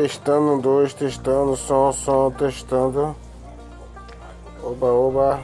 Testando dois, testando, som, som, testando. Oba, oba.